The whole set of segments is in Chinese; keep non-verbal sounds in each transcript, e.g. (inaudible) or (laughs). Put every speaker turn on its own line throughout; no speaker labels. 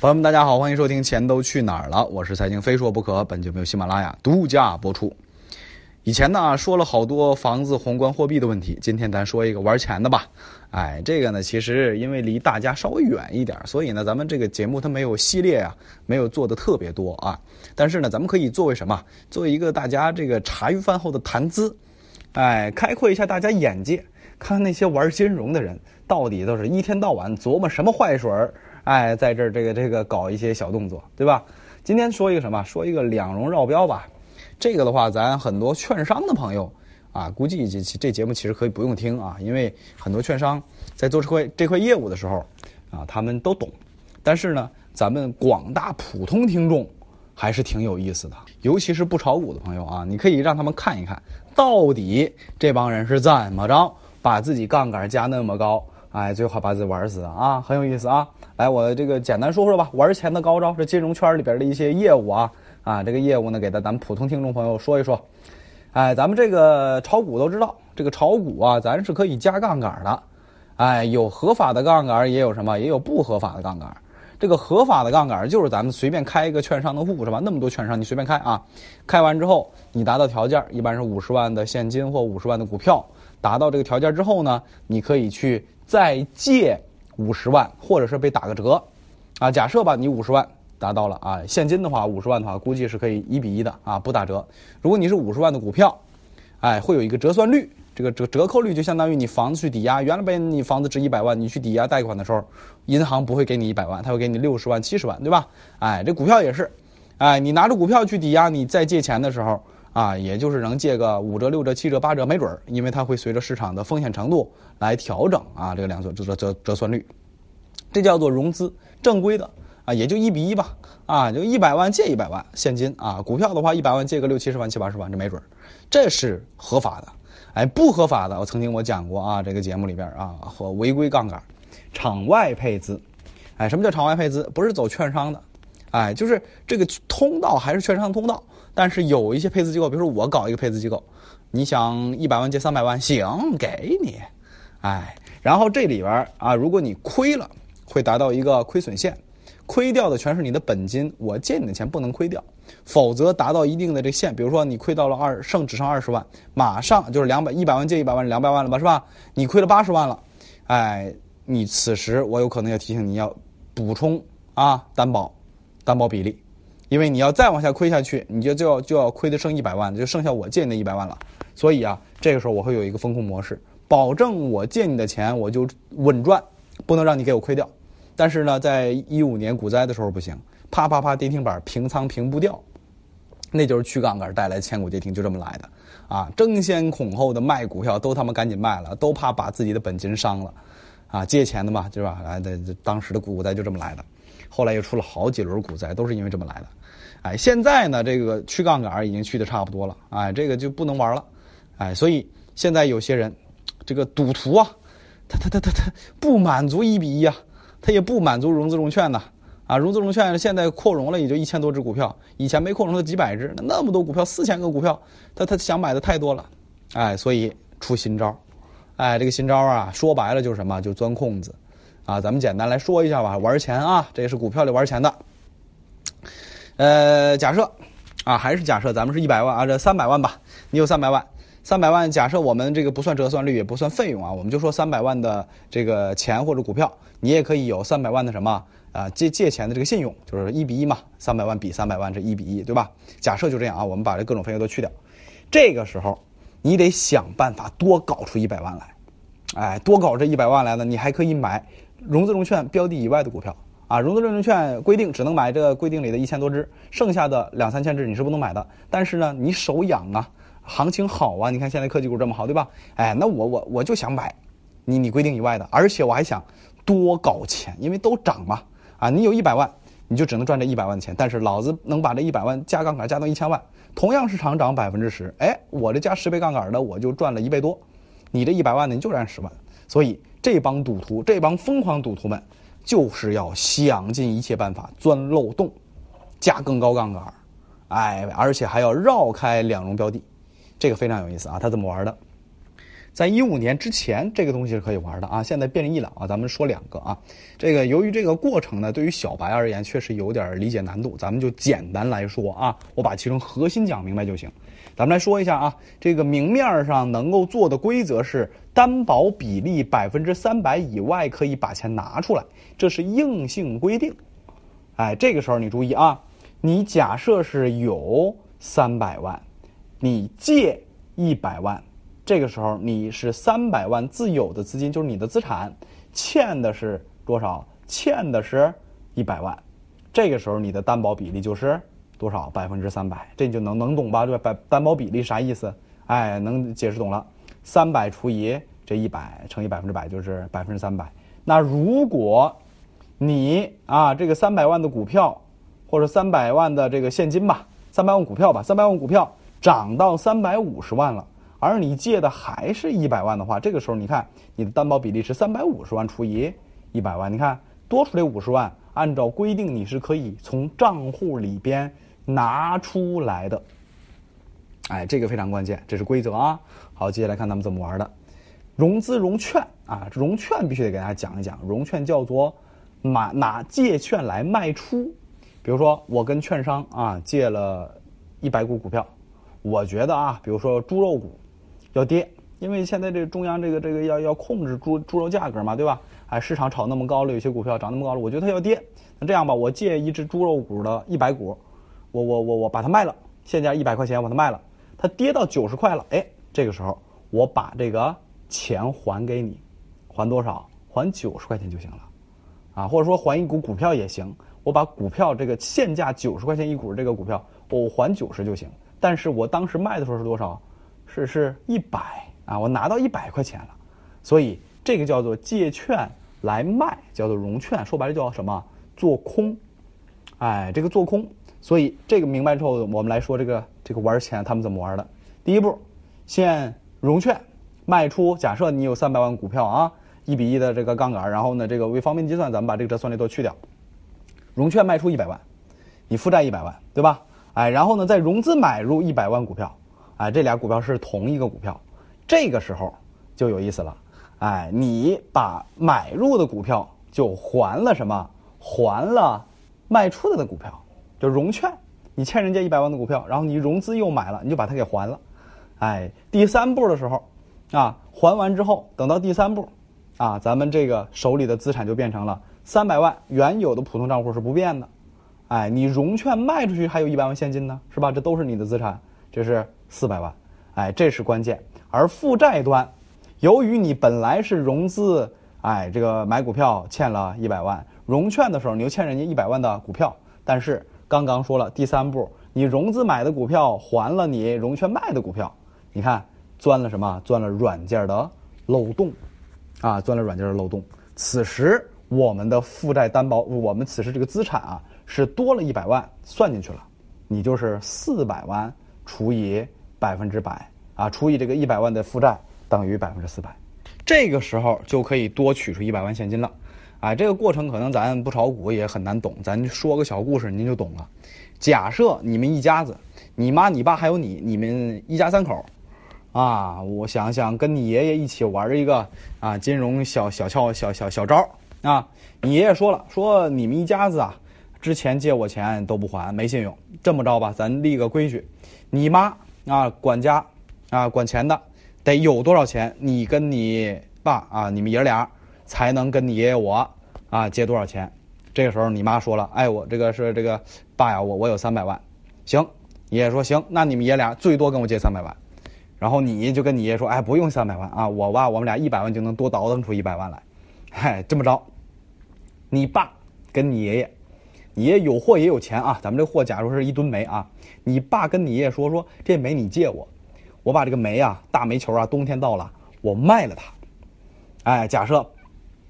朋友们，大家好，欢迎收听《钱都去哪儿了》，我是财经非说不可，本节目由喜马拉雅独家播出。以前呢说了好多房子、宏观货币的问题，今天咱说一个玩钱的吧。哎，这个呢其实因为离大家稍微远一点，所以呢咱们这个节目它没有系列啊，没有做的特别多啊。但是呢，咱们可以作为什么？作为一个大家这个茶余饭后的谈资，哎，开阔一下大家眼界，看看那些玩金融的人到底都是一天到晚琢磨什么坏水儿。哎，在这儿这个这个搞一些小动作，对吧？今天说一个什么？说一个两融绕标吧。这个的话，咱很多券商的朋友啊，估计这这节目其实可以不用听啊，因为很多券商在做这块这块业务的时候啊，他们都懂。但是呢，咱们广大普通听众还是挺有意思的，尤其是不炒股的朋友啊，你可以让他们看一看到底这帮人是怎么着把自己杠杆加那么高。哎，最后把自己玩死啊，很有意思啊！来，我这个简单说说吧，玩钱的高招这金融圈里边的一些业务啊啊，这个业务呢，给咱咱们普通听众朋友说一说。哎，咱们这个炒股都知道，这个炒股啊，咱是可以加杠杆的。哎，有合法的杠杆，也有什么，也有不合法的杠杆。这个合法的杠杆就是咱们随便开一个券商的户是吧？那么多券商，你随便开啊，开完之后你达到条件，一般是五十万的现金或五十万的股票。达到这个条件之后呢，你可以去再借五十万，或者是被打个折，啊，假设吧，你五十万达到了啊，现金的话五十万的话，估计是可以一比一的啊，不打折。如果你是五十万的股票，哎，会有一个折算率，这个折折扣率就相当于你房子去抵押，原来本你房子值一百万，你去抵押贷款的时候，银行不会给你一百万，他会给你六十万、七十万，对吧？哎，这股票也是，哎，你拿着股票去抵押，你再借钱的时候。啊，也就是能借个五折、六折、七折、八折，没准儿，因为它会随着市场的风险程度来调整啊，这个两折折折折算率，这叫做融资正规的啊，也就一比一吧啊，就一百万借一百万现金啊，股票的话一百万借个六七十万、七八十万，这没准儿，这是合法的。哎，不合法的，我曾经我讲过啊，这个节目里边啊，和违规杠杆、场外配资，哎，什么叫场外配资？不是走券商的，哎，就是这个通道还是券商通道。但是有一些配资机构，比如说我搞一个配资机构，你想一百万借三百万，行，给你，哎，然后这里边啊，如果你亏了，会达到一个亏损线，亏掉的全是你的本金，我借你的钱不能亏掉，否则达到一定的这线，比如说你亏到了二剩只剩二十万，马上就是两百一百万借一百万两百万了吧，是吧？你亏了八十万了，哎，你此时我有可能要提醒你要补充啊担保，担保比例。因为你要再往下亏下去，你就就要就要亏的剩一百万，就剩下我借你的一百万了。所以啊，这个时候我会有一个风控模式，保证我借你的钱我就稳赚，不能让你给我亏掉。但是呢，在一五年股灾的时候不行，啪啪啪跌停板平仓平不掉，那就是去杠杆带来千股跌停，就这么来的啊！争先恐后的卖股票，都他妈赶紧卖了，都怕把自己的本金伤了啊！借钱的嘛，对吧？来的当时的股灾就这么来的，后来又出了好几轮股灾，都是因为这么来的。哎，现在呢，这个去杠杆已经去的差不多了，哎，这个就不能玩了，哎，所以现在有些人，这个赌徒啊，他他他他他不满足一比一啊，他也不满足融资融券的，啊，融资融券现在扩容了也就一千多只股票，以前没扩容的几百只，那那么多股票，四千个股票，他他想买的太多了，哎，所以出新招，哎，这个新招啊，说白了就是什么，就钻空子，啊，咱们简单来说一下吧，玩钱啊，这是股票里玩钱的。呃，假设，啊，还是假设咱们是一百万啊，这三百万吧，你有三百万，三百万，假设我们这个不算折算率，也不算费用啊，我们就说三百万的这个钱或者股票，你也可以有三百万的什么啊借借钱的这个信用，就是一比一嘛，三百万比三百万是一比一，对吧？假设就这样啊，我们把这各种费用都去掉，这个时候你得想办法多搞出一百万来，哎，多搞这一百万来呢，你还可以买融资融券标的以外的股票。啊，融资融券规定只能买这个规定里的一千多只，剩下的两三千只你是不能买的。但是呢，你手痒啊，行情好啊，你看现在科技股这么好，对吧？哎，那我我我就想买，你你规定以外的，而且我还想多搞钱，因为都涨嘛。啊，你有一百万，你就只能赚这一百万的钱，但是老子能把这一百万加杠杆加到一千万，同样市场涨百分之十，哎，我这加十倍杠杆的我就赚了一倍多，你这一百万呢你就赚十万，所以这帮赌徒，这帮疯狂赌徒们。就是要想尽一切办法钻漏洞，加更高杠杆，哎，而且还要绕开两融标的，这个非常有意思啊！他怎么玩的？在一五年之前，这个东西是可以玩的啊。现在变成一了啊，咱们说两个啊。这个由于这个过程呢，对于小白而言确实有点理解难度，咱们就简单来说啊，我把其中核心讲明白就行。咱们来说一下啊，这个明面上能够做的规则是担保比例百分之三百以外可以把钱拿出来，这是硬性规定。哎，这个时候你注意啊，你假设是有三百万，你借一百万。这个时候你是三百万自有的资金，就是你的资产，欠的是多少？欠的是一百万。这个时候你的担保比例就是多少？百分之三百。这你就能能懂吧？对吧？担保比例啥意思？哎，能解释懂了。三百除以这一百乘以百分之百就是百分之三百。那如果你啊这个三百万的股票或者三百万的这个现金吧，三百万股票吧，三百万股票涨到三百五十万了。而你借的还是一百万的话，这个时候你看你的担保比例是三百五十万除以一百万，你看多出来五十万，按照规定你是可以从账户里边拿出来的。哎，这个非常关键，这是规则啊。好，接下来看咱们怎么玩的，融资融券啊，融券必须得给大家讲一讲，融券叫做买拿借券来卖出，比如说我跟券商啊借了一百股股票，我觉得啊，比如说猪肉股。要跌，因为现在这中央这个这个要要控制猪猪肉价格嘛，对吧？哎，市场炒那么高了，有些股票涨那么高了，我觉得它要跌。那这样吧，我借一只猪肉股的一百股，我我我我把它卖了，现价一百块钱，我把它卖了，它跌到九十块了，哎，这个时候我把这个钱还给你，还多少？还九十块钱就行了，啊，或者说还一股股票也行，我把股票这个现价九十块钱一股这个股票，我还九十就行。但是我当时卖的时候是多少？是是一百啊，我拿到一百块钱了，所以这个叫做借券来卖，叫做融券，说白了叫什么？做空，哎，这个做空。所以这个明白之后，我们来说这个这个玩钱他们怎么玩的。第一步，先融券卖出，假设你有三百万股票啊，一比一的这个杠杆，然后呢，这个为方便计算，咱们把这个折算率都去掉，融券卖出一百万，你负债一百万，对吧？哎，然后呢，再融资买入一百万股票。哎，这俩股票是同一个股票，这个时候就有意思了。哎，你把买入的股票就还了什么？还了卖出的股票，就融券。你欠人家一百万的股票，然后你融资又买了，你就把它给还了。哎，第三步的时候，啊，还完之后，等到第三步，啊，咱们这个手里的资产就变成了三百万，原有的普通账户是不变的。哎，你融券卖出去还有一百万现金呢，是吧？这都是你的资产，这是。四百万，哎，这是关键。而负债端，由于你本来是融资，哎，这个买股票欠了一百万，融券的时候你又欠人家一百万的股票。但是刚刚说了第三步，你融资买的股票还了你融券卖的股票，你看钻了什么？钻了软件的漏洞，啊，钻了软件的漏洞。此时我们的负债担保，我们此时这个资产啊是多了一百万算进去了，你就是四百万除以。百分之百啊，除以这个一百万的负债等于百分之四百，这个时候就可以多取出一百万现金了。啊，这个过程可能咱不炒股也很难懂，咱说个小故事您就懂了。假设你们一家子，你妈、你爸还有你，你们一家三口，啊，我想想跟你爷爷一起玩一个啊金融小小窍小小小招啊。你爷爷说了，说你们一家子啊，之前借我钱都不还，没信用。这么着吧，咱立个规矩，你妈。啊，管家，啊，管钱的，得有多少钱，你跟你爸啊，你们爷俩才能跟你爷爷我啊借多少钱？这个时候你妈说了，哎，我这个是这个爸呀，我我有三百万，行，爷爷说行，那你们爷俩最多跟我借三百万，然后你就跟你爷爷说，哎，不用三百万啊，我爸我们俩一百万就能多倒腾出一百万来，嗨，这么着，你爸跟你爷爷。你爷有货也有钱啊，咱们这货假如是一吨煤啊，你爸跟你爷爷说说这煤你借我，我把这个煤啊大煤球啊冬天到了我卖了它，哎，假设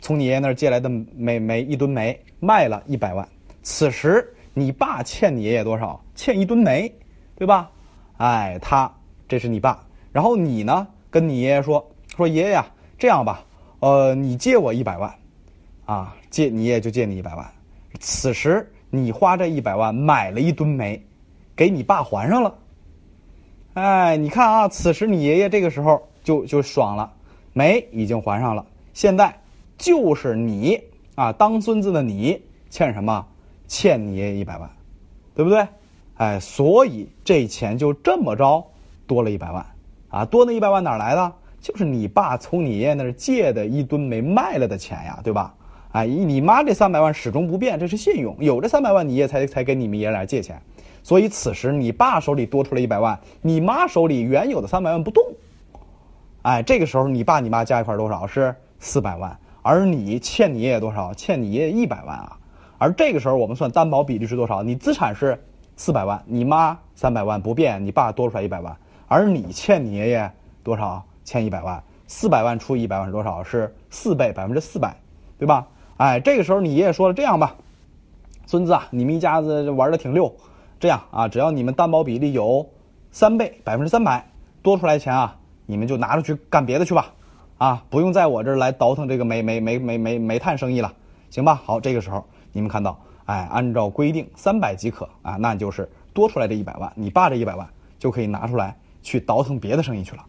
从你爷爷那儿借来的煤煤一吨煤卖了一百万，此时你爸欠你爷爷多少？欠一吨煤，对吧？哎，他这是你爸，然后你呢跟你爷爷说说爷爷呀，这样吧，呃，你借我一百万，啊，借你爷爷就借你一百万。此时你花这一百万买了一吨煤，给你爸还上了。哎，你看啊，此时你爷爷这个时候就就爽了，煤已经还上了，现在就是你啊，当孙子的你欠什么？欠你爷爷一百万，对不对？哎，所以这钱就这么着多了一百万啊，多那一百万哪来的？就是你爸从你爷爷那儿借的一吨没卖了的钱呀，对吧？哎，你妈这三百万始终不变，这是信用，有这三百万，你爷才才给你们爷俩借钱。所以此时你爸手里多出来一百万，你妈手里原有的三百万不动。哎，这个时候你爸你妈加一块多少是四百万，而你欠你爷爷多少？欠你爷爷一百万啊。而这个时候我们算担保比例是多少？你资产是四百万，你妈三百万不变，你爸多出来一百万，而你欠你爷爷多少？欠一百万，四百万除以一百万是多少？是四倍，百分之四百，对吧？哎，这个时候你爷爷说了，这样吧，孙子啊，你们一家子玩的挺溜。这样啊，只要你们担保比例有三倍，百分之三百多出来钱啊，你们就拿出去干别的去吧，啊，不用在我这儿来倒腾这个煤煤煤煤煤煤炭生意了，行吧？好，这个时候你们看到，哎，按照规定三百即可啊，那就是多出来这一百万，你爸这一百万就可以拿出来去倒腾别的生意去了，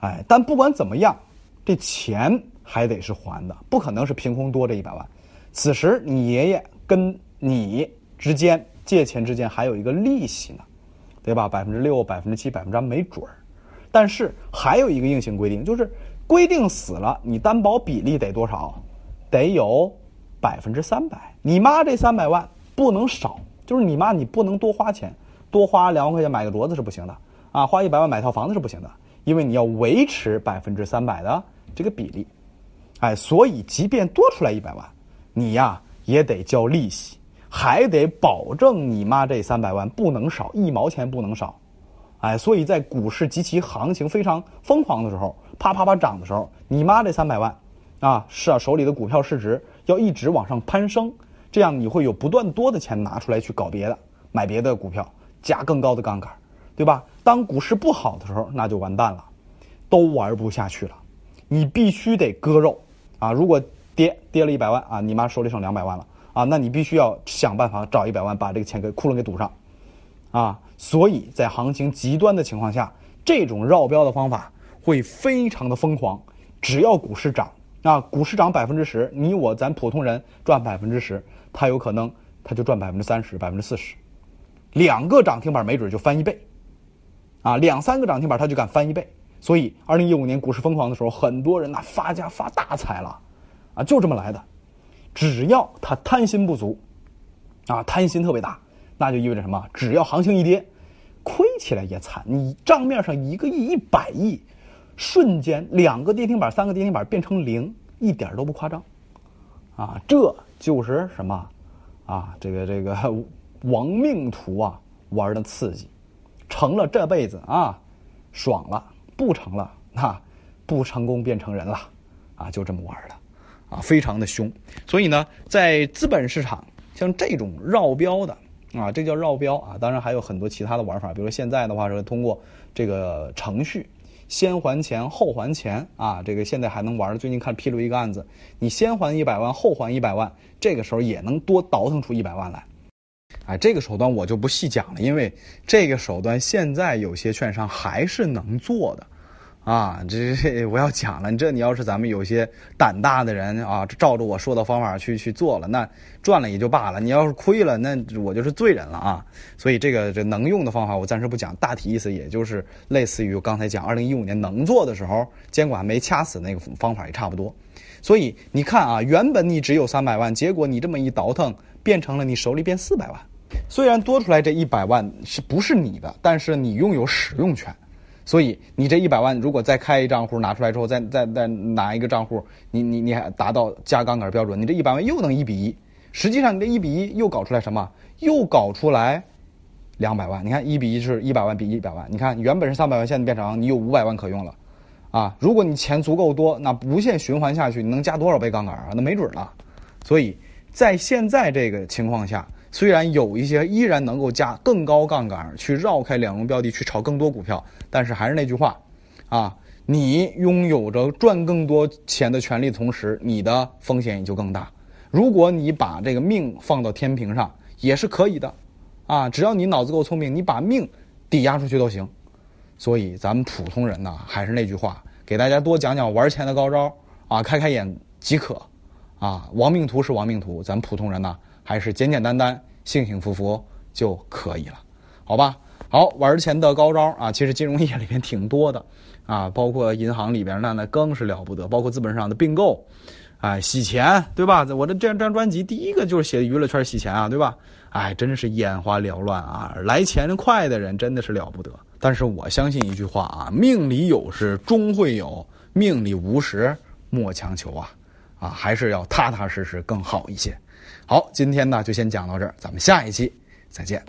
哎，但不管怎么样，这钱还得是还的，不可能是凭空多这一百万。此时你爷爷跟你之间。借钱之间还有一个利息呢，对吧？百分之六、百分之七、百分之八没准儿。但是还有一个硬性规定，就是规定死了，你担保比例得多少？得有百分之三百。你妈这三百万不能少，就是你妈你不能多花钱，多花两万块钱买个镯子是不行的啊，花一百万买套房子是不行的，因为你要维持百分之三百的这个比例。哎，所以即便多出来一百万，你呀也得交利息。还得保证你妈这三百万不能少，一毛钱不能少，哎，所以在股市及其行情非常疯狂的时候，啪啪啪涨的时候，你妈这三百万，啊，是啊，手里的股票市值要一直往上攀升，这样你会有不断多的钱拿出来去搞别的，买别的股票，加更高的杠杆，对吧？当股市不好的时候，那就完蛋了，都玩不下去了，你必须得割肉啊！如果跌跌了一百万啊，你妈手里剩两百万了。啊，那你必须要想办法找一百万把这个钱给窟窿给堵上，啊，所以在行情极端的情况下，这种绕标的方法会非常的疯狂。只要股市涨，啊，股市涨百分之十，你我咱普通人赚百分之十，他有可能他就赚百分之三十、百分之四十，两个涨停板没准就翻一倍，啊，两三个涨停板他就敢翻一倍。所以，二零一五年股市疯狂的时候，很多人那发家发大财了，啊，就这么来的。只要他贪心不足，啊，贪心特别大，那就意味着什么？只要行情一跌，亏起来也惨。你账面上一个亿、一百亿，瞬间两个跌停板、三个跌停板变成零，一点都不夸张，啊，这就是什么？啊，这个这个 (laughs) 亡命徒啊，玩的刺激，成了这辈子啊，爽了；不成了，那不成功变成人了，啊，就这么玩的。啊，非常的凶，所以呢，在资本市场，像这种绕标的啊，这叫绕标啊。当然还有很多其他的玩法，比如说现在的话是通过这个程序，先还钱后还钱啊。这个现在还能玩。最近看披露一个案子，你先还一百万，后还一百万，这个时候也能多倒腾出一百万来。哎，这个手段我就不细讲了，因为这个手段现在有些券商还是能做的。啊，这 (laughs) 这我要讲了，这你要是咱们有些胆大的人啊，照着我说的方法去去做了，那赚了也就罢了；你要是亏了，那我就是罪人了啊。所以这个这能用的方法我暂时不讲，大体意思也就是类似于我刚才讲二零一五年能做的时候，监管没掐死那个方法也差不多。所以你看啊，原本你只有三百万，结果你这么一倒腾，变成了你手里变四百万。虽然多出来这一百万是不是你的，但是你拥有使用权。所以你这一百万如果再开一账户拿出来之后，再再再拿一个账户，你你你还达到加杠杆标准，你这一百万又能一比一。实际上你这一比一又搞出来什么？又搞出来两百万。你看一比一是一百万比一百万。你看原本是三百万，现在变成你有五百万可用了，啊！如果你钱足够多，那无限循环下去，你能加多少倍杠杆啊？那没准了。所以在现在这个情况下。虽然有一些依然能够加更高杠杆去绕开两融标的去炒更多股票，但是还是那句话，啊，你拥有着赚更多钱的权利，同时你的风险也就更大。如果你把这个命放到天平上，也是可以的，啊，只要你脑子够聪明，你把命抵押出去都行。所以咱们普通人呢，还是那句话，给大家多讲讲玩钱的高招啊，开开眼即可啊。亡命徒是亡命徒，咱普通人呢还是简简单单、幸幸福福就可以了，好吧？好，玩钱的高招啊，其实金融业里面挺多的啊，包括银行里边那那更是了不得，包括资本市场的并购。哎，洗钱对吧？我的这张专辑第一个就是写娱乐圈洗钱啊，对吧？哎，真是眼花缭乱啊！来钱快的人真的是了不得。但是我相信一句话啊，命里有时终会有，命里无时莫强求啊！啊，还是要踏踏实实更好一些。好，今天呢就先讲到这儿，咱们下一期再见。